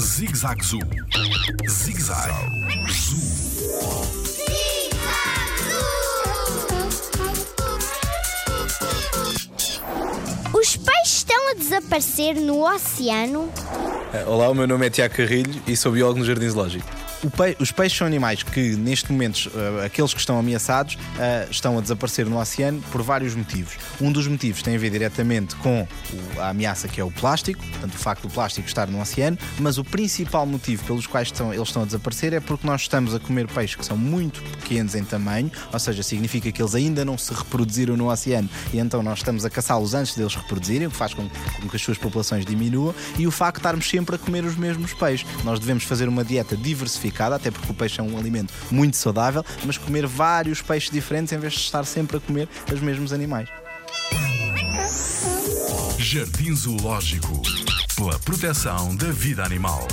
Zig-Zag Zoo. Zig-Zag Zoo. Os peixes estão a desaparecer no oceano? Eh, Olá, o meu nome é Tiago Carrilho e sou biólogo no Jardim Zoológico. Pe- Os peixes são animais que, neste momento, eh, aqueles que estão ameaçados, eh, estão a desaparecer no oceano por vários motivos. Um dos motivos tem a ver diretamente com o- a ameaça que é o plástico, portanto, o facto do plástico estar no oceano, mas o principal motivo pelos quais estão- eles estão a desaparecer é porque nós estamos a comer peixes que são muito pequenos em tamanho, ou seja, significa que eles ainda não se reproduziram no oceano e então nós estamos a caçá-los antes deles reproduzirem, o que faz com, com que as suas populações diminuam, e o facto de estarmos sempre a comer os mesmos peixes. Nós devemos fazer uma dieta diversificada, até porque o peixe é um alimento muito saudável, mas comer vários peixes diferentes em vez de estar sempre a comer os mesmos animais. Jardim Zoológico. Pela proteção da vida animal.